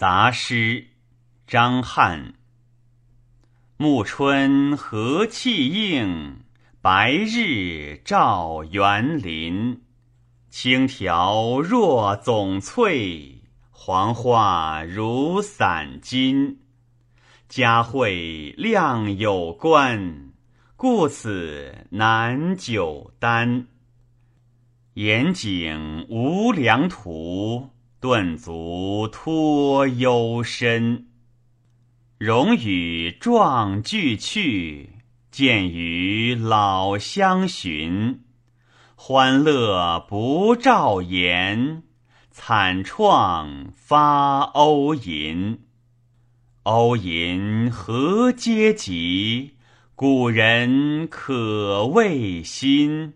杂诗，张翰。暮春和气应，白日照园林。青条若总翠，黄花如散金。佳会亮有关，故此难久单。严景无良图，顿足托幽深。荣与壮俱去，见与老相寻。欢乐不照颜，惨怆发欧吟。欧银何嗟及？古人可谓心。